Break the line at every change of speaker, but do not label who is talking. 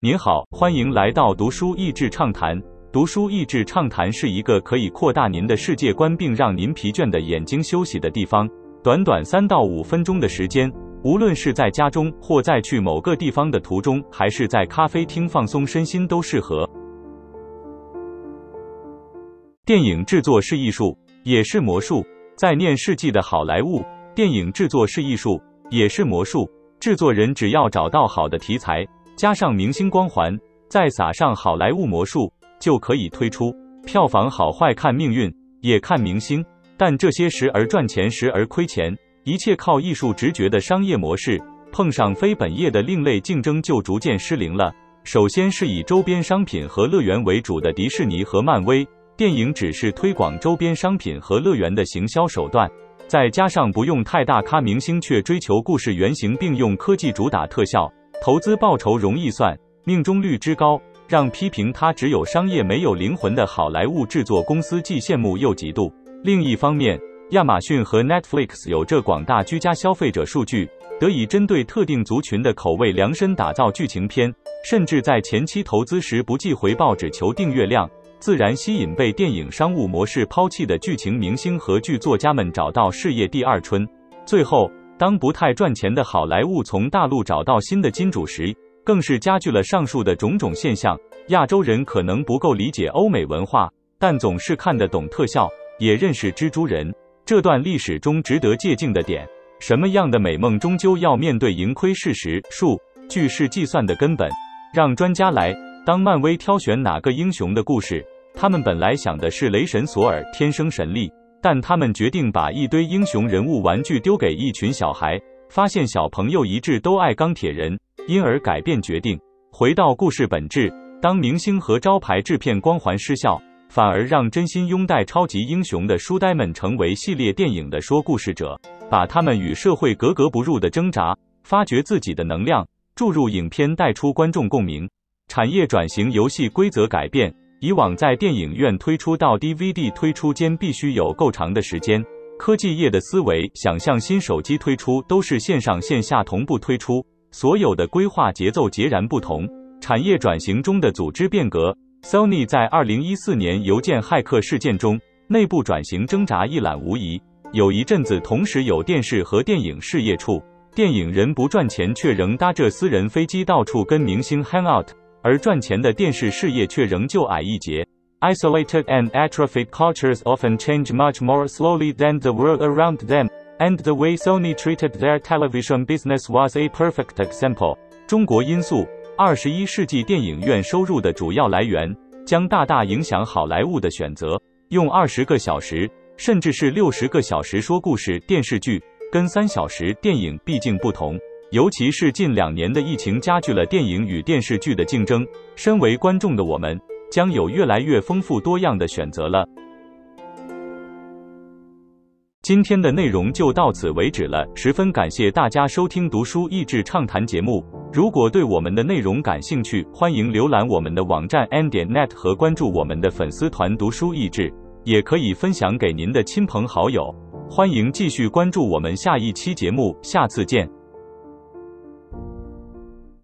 您好，欢迎来到读书益智畅谈。读书益智畅谈是一个可以扩大您的世界观，并让您疲倦的眼睛休息的地方。短短三到五分钟的时间，无论是在家中，或在去某个地方的途中，还是在咖啡厅放松身心，都适合。电影制作是艺术，也是魔术。在念世纪的好莱坞，电影制作是艺术，也是魔术。制作人只要找到好的题材。加上明星光环，再撒上好莱坞魔术，就可以推出。票房好坏看命运，也看明星。但这些时而赚钱，时而亏钱，一切靠艺术直觉的商业模式，碰上非本业的另类竞争，就逐渐失灵了。首先是以周边商品和乐园为主的迪士尼和漫威，电影只是推广周边商品和乐园的行销手段，再加上不用太大咖明星，却追求故事原型，并用科技主打特效。投资报酬容易算，命中率之高，让批评它只有商业没有灵魂的好莱坞制作公司既羡慕又嫉妒。另一方面，亚马逊和 Netflix 有着广大居家消费者数据，得以针对特定族群的口味量身打造剧情片，甚至在前期投资时不计回报，只求订阅量，自然吸引被电影商务模式抛弃的剧情明星和剧作家们找到事业第二春。最后。当不太赚钱的好莱坞从大陆找到新的金主时，更是加剧了上述的种种现象。亚洲人可能不够理解欧美文化，但总是看得懂特效，也认识蜘蛛人这段历史中值得借鉴的点。什么样的美梦终究要面对盈亏事实，数据是计算的根本。让专家来。当漫威挑选哪个英雄的故事，他们本来想的是雷神索尔天生神力。但他们决定把一堆英雄人物玩具丢给一群小孩，发现小朋友一致都爱钢铁人，因而改变决定。回到故事本质，当明星和招牌制片光环失效，反而让真心拥戴超级英雄的书呆们成为系列电影的说故事者，把他们与社会格格不入的挣扎，发掘自己的能量，注入影片，带出观众共鸣。产业转型，游戏规则改变。以往在电影院推出到 DVD 推出间必须有够长的时间。科技业的思维，想象新手机推出都是线上线下同步推出，所有的规划节奏截然不同。产业转型中的组织变革，Sony 在二零一四年邮件骇客事件中，内部转型挣扎一览无遗。有一阵子，同时有电视和电影事业处，电影人不赚钱，却仍搭着私人飞机到处跟明星 hang out。而赚钱的电视事业却仍旧矮一截。Isolated and atrophied cultures often change much more slowly than the world around them, and the way Sony treated their television business was a perfect example. 中国因素，二十一世纪电影院收入的主要来源，将大大影响好莱坞的选择。用二十个小时，甚至是六十个小时说故事电视剧，跟三小时电影毕竟不同。尤其是近两年的疫情加剧了电影与电视剧的竞争，身为观众的我们将有越来越丰富多样的选择了。今天的内容就到此为止了，十分感谢大家收听读书益智畅谈节目。如果对我们的内容感兴趣，欢迎浏览我们的网站 n 点 net 和关注我们的粉丝团读书益智，也可以分享给您的亲朋好友。欢迎继续关注我们下一期节目，下次见。